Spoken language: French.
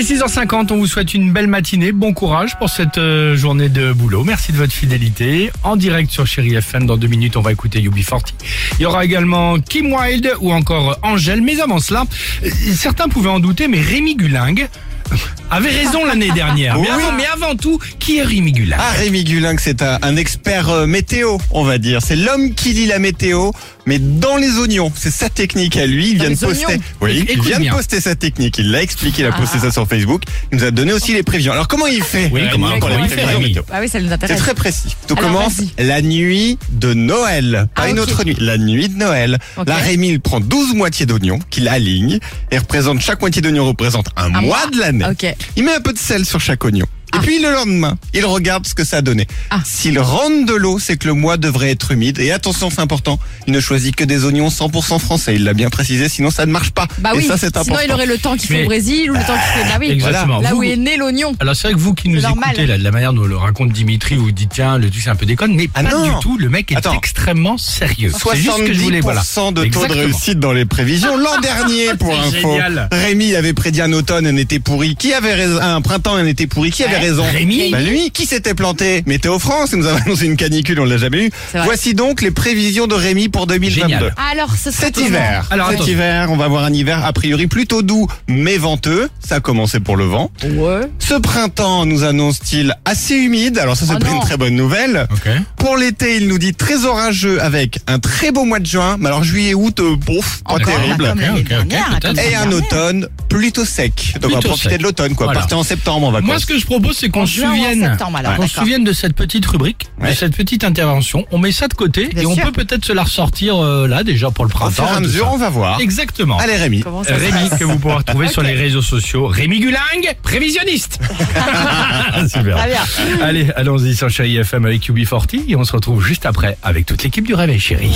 est 6h50, on vous souhaite une belle matinée, bon courage pour cette euh, journée de boulot. Merci de votre fidélité. En direct sur Chéri FM, dans deux minutes, on va écouter UB40. Il y aura également Kim Wilde ou encore Angèle. Mais avant cela, euh, certains pouvaient en douter, mais Rémi Gulingue avait raison l'année dernière. Mais, Oui. avant, mais avant tout, qui est Rémi Gulingue Ah, Rémi Gulingue, c'est un, un expert euh, météo, on va dire. C'est l'homme qui lit la météo, mais dans les oignons. C'est sa technique à lui. Il vient de poster. oignons Oui, il vient de poster sa technique. Il l'a expliqué, il a posté ça sur Facebook. Il nous a donné aussi les prévisions. Alors comment il fait Oui, comment- il fait, météo? Ah oui, ça nous C'est intéresse. très précis. Tout Alors, commence la nuit de Noël. Pas Ah, une autre nuit. La nuit de Noël. Ok. Là, Rémi, il prend 12 moitiés d'oignons qu'il aligne et représente, chaque moitié d'oignon représente un, Un mois mois. de l'année. Ok. Il met un peu de sel sur chaque oignon. Et puis le lendemain, il regarde ce que ça a donné. Ah. S'il rentre de l'eau, c'est que le mois devrait être humide. Et attention, c'est important, il ne choisit que des oignons 100% français. Il l'a bien précisé, sinon ça ne marche pas. Bah et oui. ça, c'est important. Sinon, il aurait le temps qu'il fait au Brésil ou le temps qu'il fait. Bah oui. Exactement. Là Vous- où est né l'oignon. Alors c'est vrai que vous qui nous normal. écoutez là, de la manière dont le raconte Dimitri, vous dites tiens le truc c'est un peu déconne, mais Ah pas non. du tout. Le mec est Attends. extrêmement sérieux. C'est juste ce que je voulais. Voilà. 70% de taux de Exactement. réussite dans les prévisions. L'an dernier, pour info, génial. Rémi avait prédit un automne, un été pourri. Qui avait raison Un printemps, un été pourri. Qui avait Ouais. Raison Rémi. Bah lui, qui s'était planté Météo France, il nous avait annoncé une canicule, on l'a jamais eu. Voici donc les prévisions de Rémi pour 2022. Génial. Alors, ce Cet hiver, Alors, cet attends. hiver, on va avoir un hiver a priori plutôt doux mais venteux. Ça a commencé pour le vent. Ouais. Ce printemps nous annonce-t-il assez humide. Alors ça c'est Oh pas une très bonne nouvelle. Ok. Pour l'été, il nous dit très orageux avec un très beau mois de juin. Mais alors juillet, août, euh, bouf, pas terrible. comme l'année Ok, ok, ok, dernière, peut-être. comme Et un automne plutôt sec. Donc on va profiter sec. de l'automne quoi. Voilà. Partir en septembre en vacances. Moi, ce que je propose, c'est qu'on se souvienne, qu'on se souvienne de cette petite rubrique, de cette petite intervention. On met ça de côté Bien et on peut peut-être se la ressortir euh, là déjà pour le Au printemps. fur et à mesure, ça. on va voir. Exactement. Allez Rémi. Comment ça se Rémi que vous pourrez retrouver sur les réseaux sociaux. Rémi Gulingue, prévisionniste. Super. Très bien. Allez, allons-y sur Chéri FM avec UB40 et on se retrouve juste après avec toute l'équipe du Réveil Chéri.